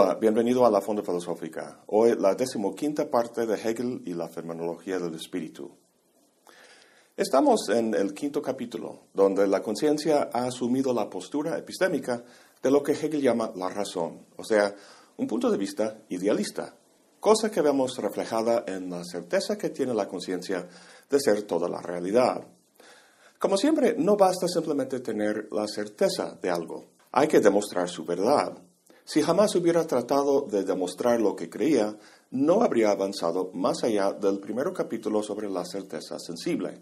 Hola, bienvenido a la Fonda Filosófica. Hoy la decimoquinta parte de Hegel y la fenomenología del espíritu. Estamos en el quinto capítulo, donde la conciencia ha asumido la postura epistémica de lo que Hegel llama la razón, o sea, un punto de vista idealista, cosa que vemos reflejada en la certeza que tiene la conciencia de ser toda la realidad. Como siempre, no basta simplemente tener la certeza de algo, hay que demostrar su verdad. Si jamás hubiera tratado de demostrar lo que creía, no habría avanzado más allá del primer capítulo sobre la certeza sensible.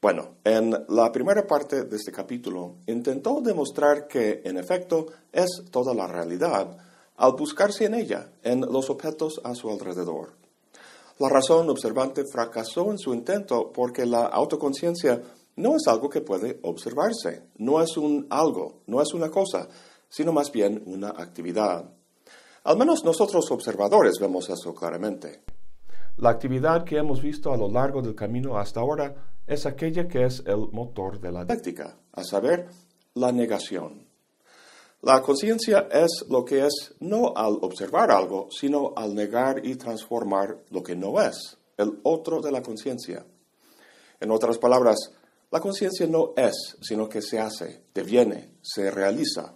Bueno, en la primera parte de este capítulo intentó demostrar que, en efecto, es toda la realidad al buscarse en ella, en los objetos a su alrededor. La razón observante fracasó en su intento porque la autoconciencia no es algo que puede observarse, no es un algo, no es una cosa, sino más bien una actividad. Al menos nosotros observadores vemos eso claramente. La actividad que hemos visto a lo largo del camino hasta ahora es aquella que es el motor de la dialéctica, a saber, la negación. La conciencia es lo que es no al observar algo, sino al negar y transformar lo que no es, el otro de la conciencia. En otras palabras, la conciencia no es, sino que se hace, deviene, se realiza.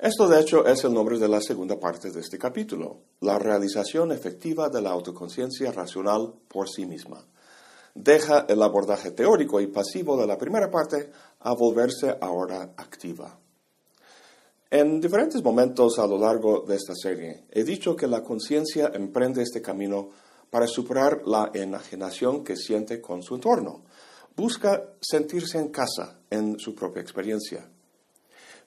Esto de hecho es el nombre de la segunda parte de este capítulo, la realización efectiva de la autoconciencia racional por sí misma. Deja el abordaje teórico y pasivo de la primera parte a volverse ahora activa. En diferentes momentos a lo largo de esta serie he dicho que la conciencia emprende este camino para superar la enajenación que siente con su entorno. Busca sentirse en casa en su propia experiencia.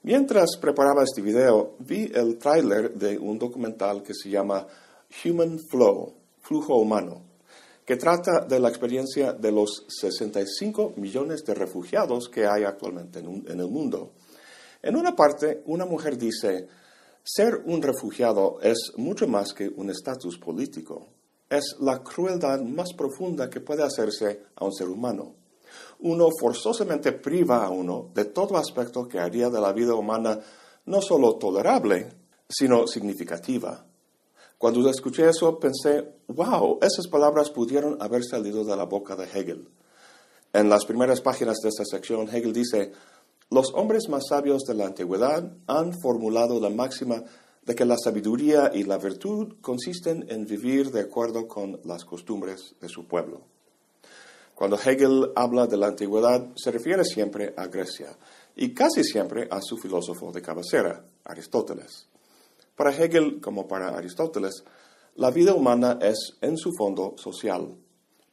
Mientras preparaba este video, vi el tráiler de un documental que se llama Human Flow, Flujo Humano, que trata de la experiencia de los 65 millones de refugiados que hay actualmente en, en el mundo. En una parte, una mujer dice, ser un refugiado es mucho más que un estatus político. Es la crueldad más profunda que puede hacerse a un ser humano uno forzosamente priva a uno de todo aspecto que haría de la vida humana no solo tolerable, sino significativa. Cuando escuché eso pensé, wow, esas palabras pudieron haber salido de la boca de Hegel. En las primeras páginas de esta sección, Hegel dice, los hombres más sabios de la antigüedad han formulado la máxima de que la sabiduría y la virtud consisten en vivir de acuerdo con las costumbres de su pueblo. Cuando Hegel habla de la antigüedad, se refiere siempre a Grecia y casi siempre a su filósofo de cabecera, Aristóteles. Para Hegel, como para Aristóteles, la vida humana es en su fondo social.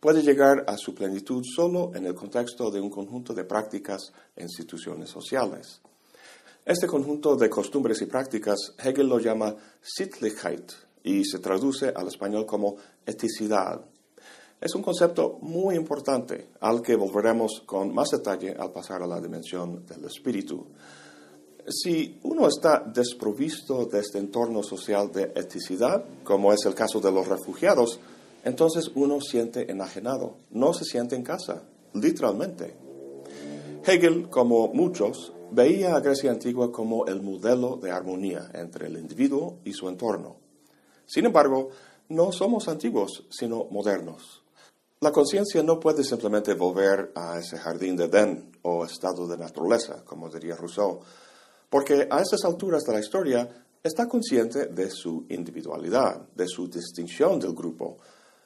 Puede llegar a su plenitud solo en el contexto de un conjunto de prácticas e instituciones sociales. Este conjunto de costumbres y prácticas Hegel lo llama Sittlichkeit y se traduce al español como eticidad es un concepto muy importante al que volveremos con más detalle al pasar a la dimensión del espíritu. Si uno está desprovisto de este entorno social de eticidad, como es el caso de los refugiados, entonces uno siente enajenado, no se siente en casa, literalmente. Hegel, como muchos, veía a Grecia antigua como el modelo de armonía entre el individuo y su entorno. Sin embargo, no somos antiguos, sino modernos. La conciencia no puede simplemente volver a ese jardín de Edén o estado de naturaleza, como diría Rousseau, porque a estas alturas de la historia está consciente de su individualidad, de su distinción del grupo,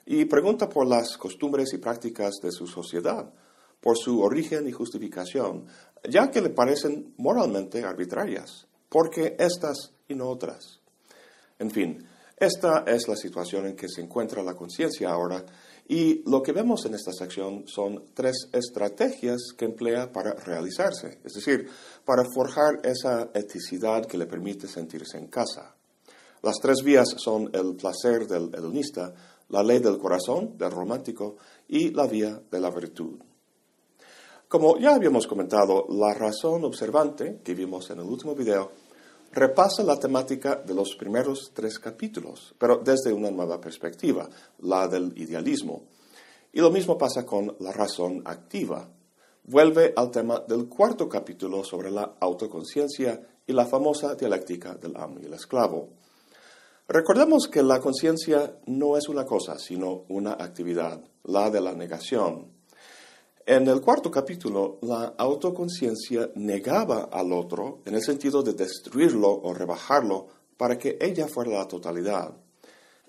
y pregunta por las costumbres y prácticas de su sociedad, por su origen y justificación, ya que le parecen moralmente arbitrarias, porque estas y no otras. En fin, esta es la situación en que se encuentra la conciencia ahora y lo que vemos en esta sección son tres estrategias que emplea para realizarse, es decir, para forjar esa eticidad que le permite sentirse en casa. Las tres vías son el placer del hedonista, la ley del corazón, del romántico, y la vía de la virtud. Como ya habíamos comentado, la razón observante que vimos en el último video repasa la temática de los primeros tres capítulos, pero desde una nueva perspectiva, la del idealismo. Y lo mismo pasa con la razón activa. Vuelve al tema del cuarto capítulo sobre la autoconciencia y la famosa dialéctica del amo y el esclavo. Recordemos que la conciencia no es una cosa, sino una actividad, la de la negación. En el cuarto capítulo, la autoconciencia negaba al otro en el sentido de destruirlo o rebajarlo para que ella fuera la totalidad.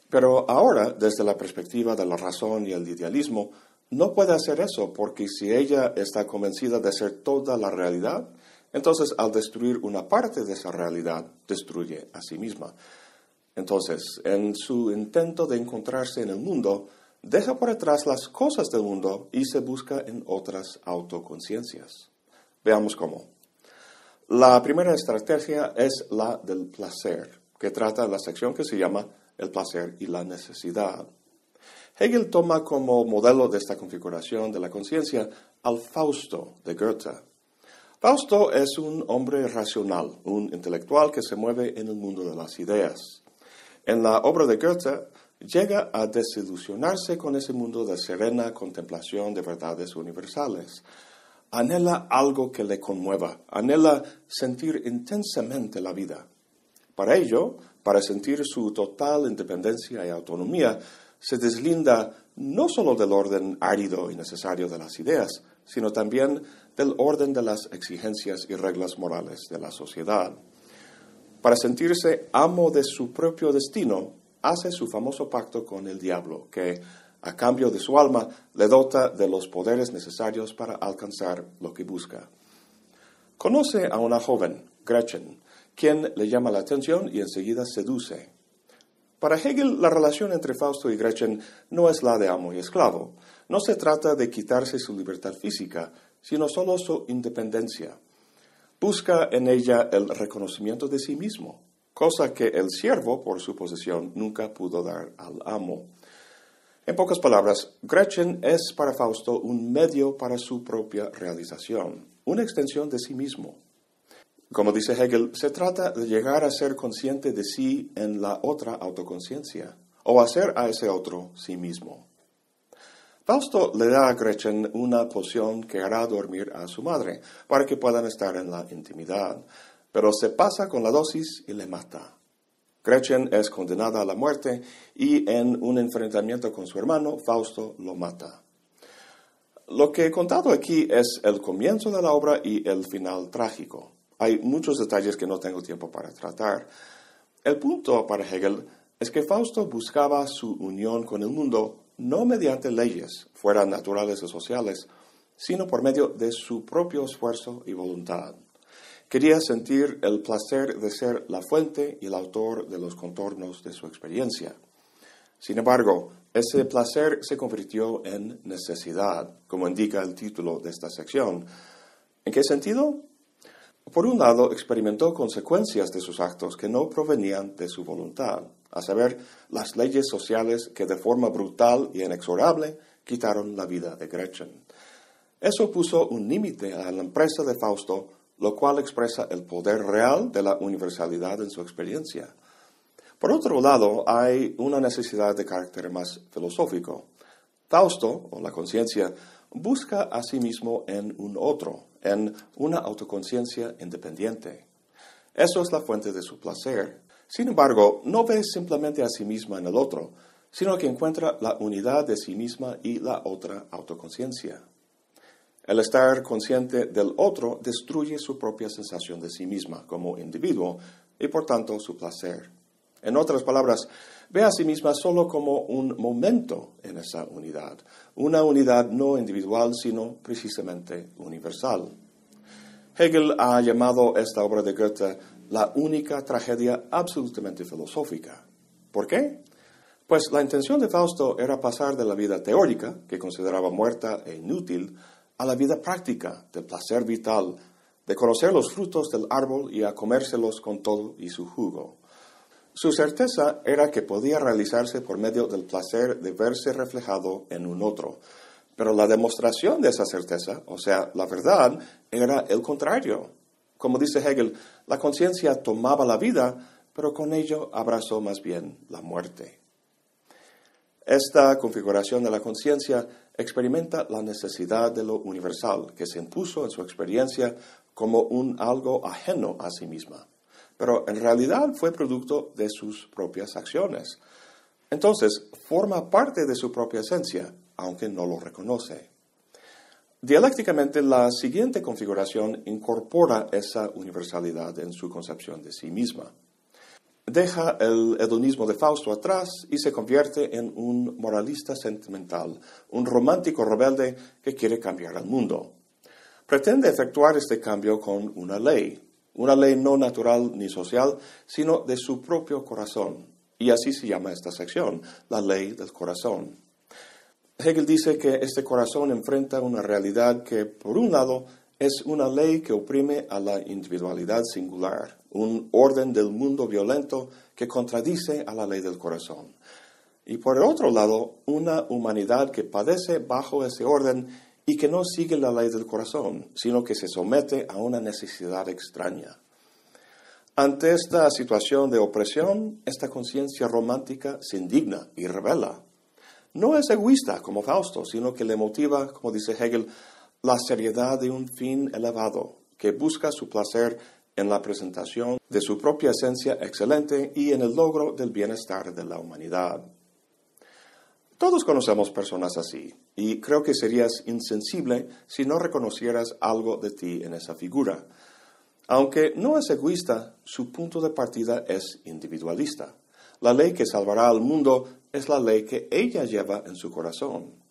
Pero ahora, desde la perspectiva de la razón y el idealismo, no puede hacer eso porque si ella está convencida de ser toda la realidad, entonces al destruir una parte de esa realidad, destruye a sí misma. Entonces, en su intento de encontrarse en el mundo, deja por detrás las cosas del mundo y se busca en otras autoconciencias. Veamos cómo. La primera estrategia es la del placer, que trata la sección que se llama el placer y la necesidad. Hegel toma como modelo de esta configuración de la conciencia al Fausto de Goethe. Fausto es un hombre racional, un intelectual que se mueve en el mundo de las ideas. En la obra de Goethe llega a desilusionarse con ese mundo de serena contemplación de verdades universales. Anhela algo que le conmueva, anhela sentir intensamente la vida. Para ello, para sentir su total independencia y autonomía, se deslinda no solo del orden árido y necesario de las ideas, sino también del orden de las exigencias y reglas morales de la sociedad. Para sentirse amo de su propio destino, hace su famoso pacto con el diablo, que, a cambio de su alma, le dota de los poderes necesarios para alcanzar lo que busca. Conoce a una joven, Gretchen, quien le llama la atención y enseguida seduce. Para Hegel, la relación entre Fausto y Gretchen no es la de amo y esclavo. No se trata de quitarse su libertad física, sino solo su independencia busca en ella el reconocimiento de sí mismo, cosa que el siervo, por su posesión, nunca pudo dar al amo. En pocas palabras, Gretchen es para Fausto un medio para su propia realización, una extensión de sí mismo. Como dice Hegel, se trata de llegar a ser consciente de sí en la otra autoconciencia, o hacer a ese otro sí mismo. Fausto le da a Gretchen una poción que hará dormir a su madre para que puedan estar en la intimidad, pero se pasa con la dosis y le mata. Gretchen es condenada a la muerte y en un enfrentamiento con su hermano, Fausto lo mata. Lo que he contado aquí es el comienzo de la obra y el final trágico. Hay muchos detalles que no tengo tiempo para tratar. El punto para Hegel es que Fausto buscaba su unión con el mundo no mediante leyes, fueran naturales o sociales, sino por medio de su propio esfuerzo y voluntad. Quería sentir el placer de ser la fuente y el autor de los contornos de su experiencia. Sin embargo, ese placer se convirtió en necesidad, como indica el título de esta sección. ¿En qué sentido? Por un lado, experimentó consecuencias de sus actos que no provenían de su voluntad a saber, las leyes sociales que de forma brutal y inexorable quitaron la vida de Gretchen. Eso puso un límite a la empresa de Fausto, lo cual expresa el poder real de la universalidad en su experiencia. Por otro lado, hay una necesidad de carácter más filosófico. Fausto, o la conciencia, busca a sí mismo en un otro, en una autoconciencia independiente. Eso es la fuente de su placer, sin embargo, no ve simplemente a sí misma en el otro, sino que encuentra la unidad de sí misma y la otra autoconciencia. El estar consciente del otro destruye su propia sensación de sí misma como individuo y por tanto su placer. En otras palabras, ve a sí misma solo como un momento en esa unidad, una unidad no individual, sino precisamente universal. Hegel ha llamado esta obra de Goethe la única tragedia absolutamente filosófica. ¿Por qué? Pues la intención de Fausto era pasar de la vida teórica, que consideraba muerta e inútil, a la vida práctica, del placer vital, de conocer los frutos del árbol y a comérselos con todo y su jugo. Su certeza era que podía realizarse por medio del placer de verse reflejado en un otro. Pero la demostración de esa certeza, o sea, la verdad, era el contrario. Como dice Hegel, la conciencia tomaba la vida, pero con ello abrazó más bien la muerte. Esta configuración de la conciencia experimenta la necesidad de lo universal, que se impuso en su experiencia como un algo ajeno a sí misma. pero en realidad fue producto de sus propias acciones. Entonces, forma parte de su propia esencia, aunque no lo reconoce. Dialécticamente, la siguiente configuración incorpora esa universalidad en su concepción de sí misma. Deja el hedonismo de Fausto atrás y se convierte en un moralista sentimental, un romántico rebelde que quiere cambiar al mundo. Pretende efectuar este cambio con una ley, una ley no natural ni social, sino de su propio corazón. Y así se llama esta sección, la ley del corazón. Hegel dice que este corazón enfrenta una realidad que, por un lado, es una ley que oprime a la individualidad singular, un orden del mundo violento que contradice a la ley del corazón. Y por el otro lado, una humanidad que padece bajo ese orden y que no sigue la ley del corazón, sino que se somete a una necesidad extraña. Ante esta situación de opresión, esta conciencia romántica se indigna y revela no es egoísta como Fausto, sino que le motiva, como dice Hegel, la seriedad de un fin elevado, que busca su placer en la presentación de su propia esencia excelente y en el logro del bienestar de la humanidad. Todos conocemos personas así, y creo que serías insensible si no reconocieras algo de ti en esa figura. Aunque no es egoísta, su punto de partida es individualista. La ley que salvará al mundo es la ley que ella lleva en su corazón.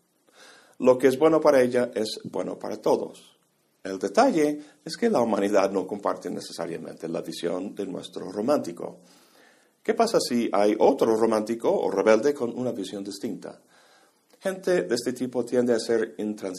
Lo que es bueno para ella es bueno para todos. El detalle es que la humanidad no comparte necesariamente la visión de nuestro romántico. ¿Qué pasa si hay otro romántico o rebelde con una visión distinta? Gente de este tipo tiende a ser intransigente